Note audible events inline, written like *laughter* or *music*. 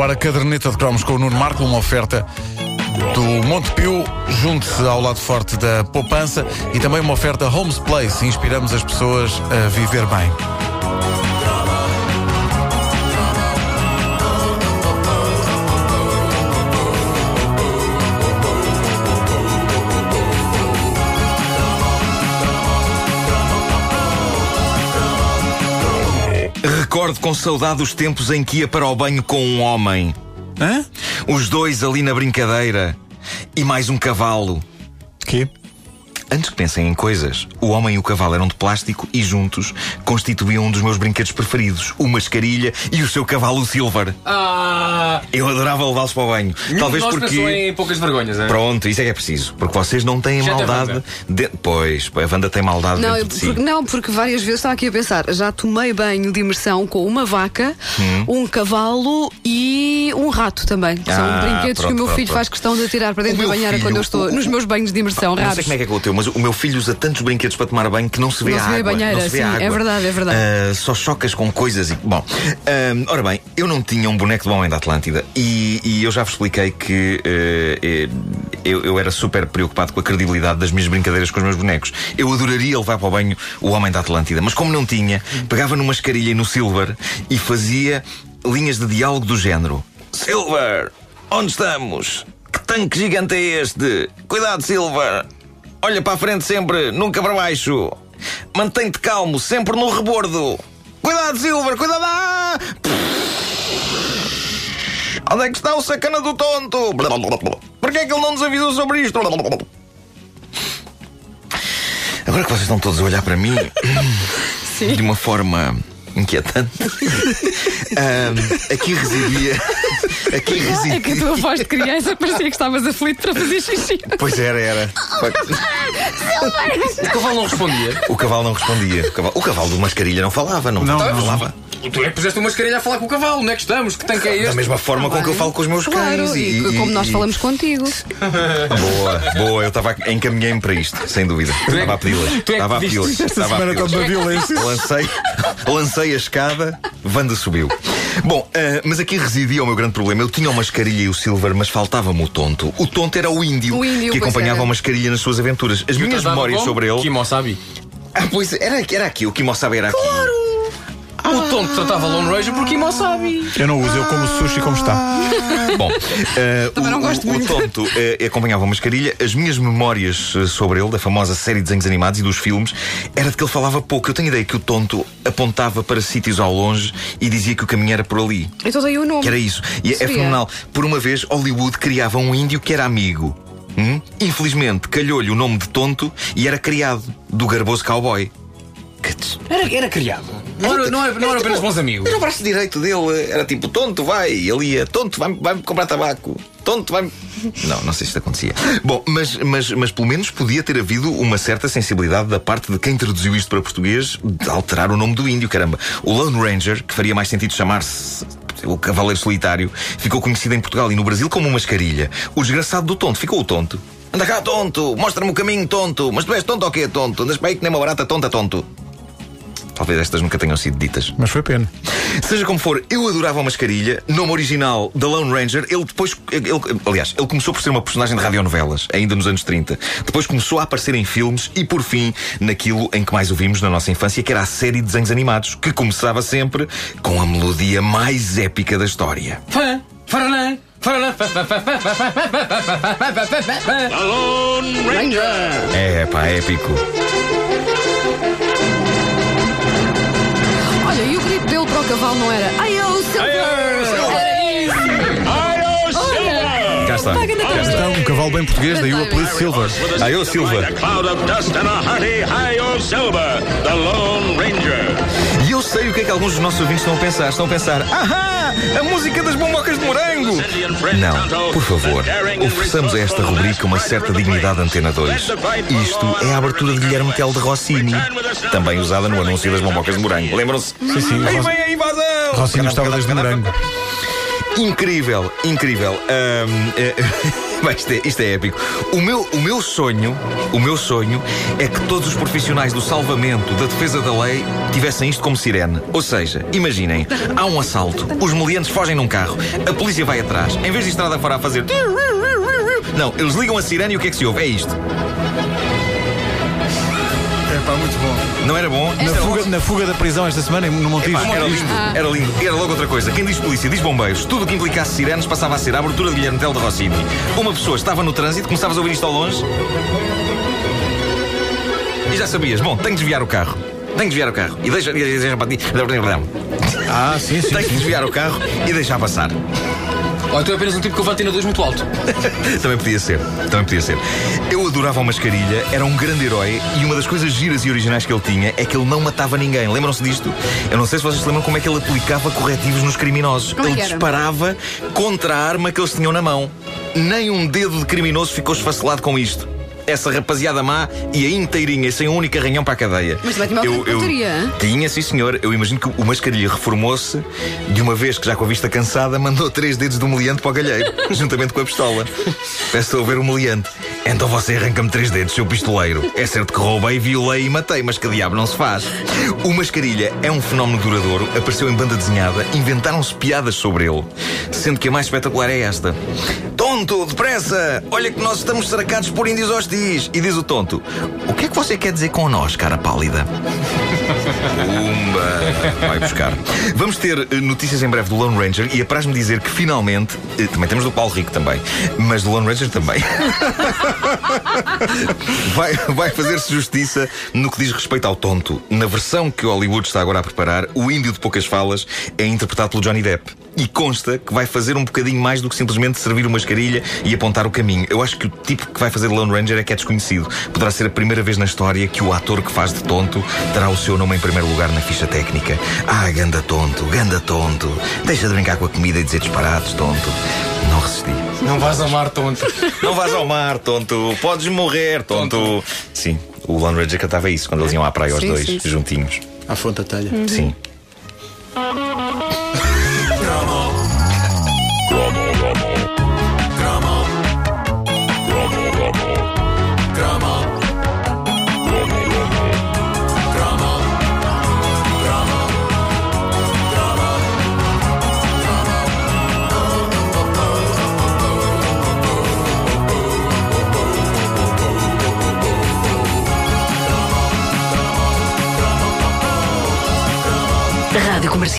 Agora, a caderneta de cromos com o Nuno Marco, uma oferta do Montepio, junte-se ao lado forte da poupança e também uma oferta Homes Place. Inspiramos as pessoas a viver bem. Recordo com saudade os tempos em que ia para o banho com um homem. Hã? Os dois ali na brincadeira. E mais um cavalo. Quê? Antes que pensem em coisas, o homem e o cavalo eram de plástico e juntos constituíam um dos meus brinquedos preferidos, o mascarilha e o seu cavalo Silver. Ah! Eu adorava levá-los para o banho. Nenhum Talvez nós pensou porque. em poucas vergonhas, é? Pronto, isso é que é preciso. Porque vocês não têm maldade. De... Pois, a Wanda tem maldade Não, dentro eu- de si. porque, não, porque várias vezes estava aqui a pensar, já tomei banho de imersão com uma vaca, Hum. um cavalo e um rato também. São Ah, brinquedos que pronto, o meu pronto, filho pronto. faz questão de tirar para dentro da meu banheira filho, quando eu estou o- nos meus banhos de imersão Não sei como é que é com o teu, mas o meu filho usa tantos brinquedos para tomar banho que não se vê Não a se vê a água. banheira, não se vê sim, a é água. verdade, é verdade. Ah, só chocas com coisas e. Bom, ah, ora bem, eu não tinha um boneco do Homem da Atlântida e, e eu já vos expliquei que eh, eh, eu, eu era super preocupado com a credibilidade das minhas brincadeiras com os meus bonecos. Eu adoraria levar para o banho o Homem da Atlântida, mas como não tinha, pegava numa escarilha e no Silver e fazia linhas de diálogo do género: Silver, onde estamos? Que tanque gigante é este? Cuidado, Silver! Olha para a frente sempre, nunca para baixo. Mantém-te calmo, sempre no rebordo. Cuidado, Silver, cuidado! Ah! Onde é que está o sacana do tonto? Porquê é que ele não nos avisou sobre isto? Agora que vocês estão todos a olhar para mim *laughs* de uma forma inquietante, *laughs* ahm, aqui residia. *laughs* Aqui É que a residia. tua voz de criança parecia que estavas aflito para fazer xixi. Pois era, era. O cavalo não respondia. O cavalo não respondia. O cavalo, o cavalo do mascarilha não falava, não, Não, não não. Tu é que puseste uma mascarilha a falar com o cavalo. Onde é que estamos? Que tanque é este? Da mesma forma com que eu falo com os meus Claro, cães. e, como nós e- falamos contigo. Boa, boa, eu estava a- encaminhei-me para isto, sem dúvida. Estava a pedi-las. *laughs* é Estava a pedi-las. Esta Estava a pedi-las. Lancei, lancei a escada, Wanda subiu. Bom, ah, mas aqui residia o meu grande problema. Eu tinha o mascarilha e o Silver, mas faltava-me o tonto. O tonto era o índio, O índio, que acompanhava era. o mascarilha nas suas aventuras. As minhas memórias sobre ele. Kimosabi. Ah, pois era, era aqui, o Kimosabe era aqui. O tonto tratava Lone Ranger por Kimosabi. Eu não uso, eu como sushi como está. *laughs* Bom, eh, Também o, não gosto o- o muito. tonto eh, acompanhava a mascarilha. As minhas memórias eh, sobre ele, da famosa série de desenhos animados e dos filmes, era de que ele falava pouco. Eu tenho ideia que o tonto apontava para sítios ao longe e dizia que o caminho era por ali. Então daí o nome. Que era isso. E é fenomenal. Por uma vez, Hollywood criava um índio que era amigo. Hum? Infelizmente, calhou-lhe o nome de tonto e era criado do garboso cowboy. Era, era criado. Não era, não era, não era apenas bons amigos. Era o braço direito dele, era tipo, tonto, vai. Ele ia, tonto, vai-me vai comprar tabaco. Tonto, vai Não, não sei se isto acontecia. Bom, mas, mas, mas pelo menos podia ter havido uma certa sensibilidade da parte de quem traduziu isto para português de alterar o nome do índio, caramba. O Lone Ranger, que faria mais sentido chamar-se. O Cavaleiro Solitário ficou conhecido em Portugal e no Brasil como uma mascarilha. O desgraçado do tonto ficou o tonto. Anda cá, tonto! Mostra-me o caminho, tonto! Mas tu és tonto ou quê, tonto? Andas para aí que nem uma barata tonta, tonto. Talvez estas nunca tenham sido ditas. Mas foi pena. Seja como for, eu adorava a mascarilha. Nome original da Lone Ranger. Ele depois. Ele, aliás, ele começou por ser uma personagem de radionovelas, ainda nos anos 30. Depois começou a aparecer em filmes e, por fim, naquilo em que mais o vimos na nossa infância, que era a série de desenhos animados, que começava sempre com a melodia mais épica da história. Fã, faranã, faranã, fã, fã, fã, fã, cavalo não era. Ai, eu, Cá está. Então, um cavalo bem português, daí o apelido Silver. Eu, Silva. A cloud of dust and a hearty hi-yo Silver, the Lone Ranger. E eu sei o que é que alguns dos nossos ouvintes estão a pensar. Estão a pensar, ahá, a música das bombocas de morango. Não, por favor, ofereçamos a esta rubrica uma certa dignidade de Antena 2. Isto é a abertura de Guilherme Tell de Rossini, também usada no anúncio das bombocas de morango. Lembram-se? Sim, sim. Aí vem a invasão! Rossini gostava desde morango. Incrível, incrível. Ahm, é- *laughs* isto, é, isto é épico. O meu, o meu sonho, o meu sonho é que todos os profissionais do salvamento, da defesa da lei, tivessem isto como sirene. Ou seja, imaginem, há um assalto, os meliantes fogem num carro, a polícia vai atrás, em vez de estrada fora a fazer. Não, eles ligam a sirene e o que é que se ouve? É isto. É pá, muito bom. Não era bom? Na fuga, na fuga da prisão esta semana, no Montijo. Epá, era lindo, era lindo. Era logo outra coisa. Quem diz polícia, diz bombeiros. Tudo o que implicasse sirenes passava a ser a abertura de Guilherme de Rossini. Uma pessoa estava no trânsito, começavas a ouvir isto ao longe. E já sabias, bom, tenho que desviar o carro. Tenho que desviar o carro. E deixa. e deixa- Ah, sim, sim. Tenho que sim. desviar o carro e deixar passar. Ou então é apenas um tipo que levanta na 2 muito alto. *laughs* Também podia ser, também podia ser. Eu adorava o Mascarilha, era um grande herói e uma das coisas giras e originais que ele tinha é que ele não matava ninguém. Lembram-se disto? Eu não sei se vocês se lembram como é que ele aplicava corretivos nos criminosos. Como é ele era? disparava contra a arma que eles tinham na mão. Nem um dedo de criminoso ficou esfacelado com isto. Essa rapaziada má ia inteirinha, sem um único arranhão para a cadeia. Mas também tinha uma pontaria, hã? Tinha, sim senhor. Eu imagino que o Mascarilha reformou-se de uma vez que, já com a vista cansada, mandou três dedos do meliante para o galheiro, *laughs* juntamente com a pistola. Peço a ver o meliante. Então você arranca-me três dedos, seu pistoleiro. É certo que roubei, violei e matei, mas que diabo não se faz. O Mascarilha é um fenómeno duradouro, apareceu em banda desenhada, inventaram-se piadas sobre ele. Sendo que a mais espetacular é esta. Tonto, depressa! Olha que nós estamos cercados por índios hostis. E diz o tonto: O que é que você quer dizer com nós, cara pálida? Pumba! Vai buscar. Vamos ter eh, notícias em breve do Lone Ranger e apraz-me dizer que finalmente. eh, Também temos do Paulo Rico também, mas do Lone Ranger também. *laughs* vai, vai fazer-se justiça no que diz respeito ao tonto. Na versão que Hollywood está agora a preparar, o índio de poucas falas é interpretado pelo Johnny Depp. E consta que vai fazer um bocadinho mais do que simplesmente servir uma mascarilha e apontar o caminho. Eu acho que o tipo que vai fazer Lone Ranger é que é desconhecido. Poderá ser a primeira vez na história que o ator que faz de tonto terá o seu nome em primeiro lugar na ficha técnica. Ah, ganda tonto, ganda tonto. Deixa de brincar com a comida e dizer disparates, tonto. Não resisti. Não vais amar tonto. Não vais ao mar, tonto. Podes morrer, tonto. Sim, o Lone Ranger cantava isso quando eles iam à praia os Sim, dois, sim, sim. juntinhos. À fonte da telha. Sim.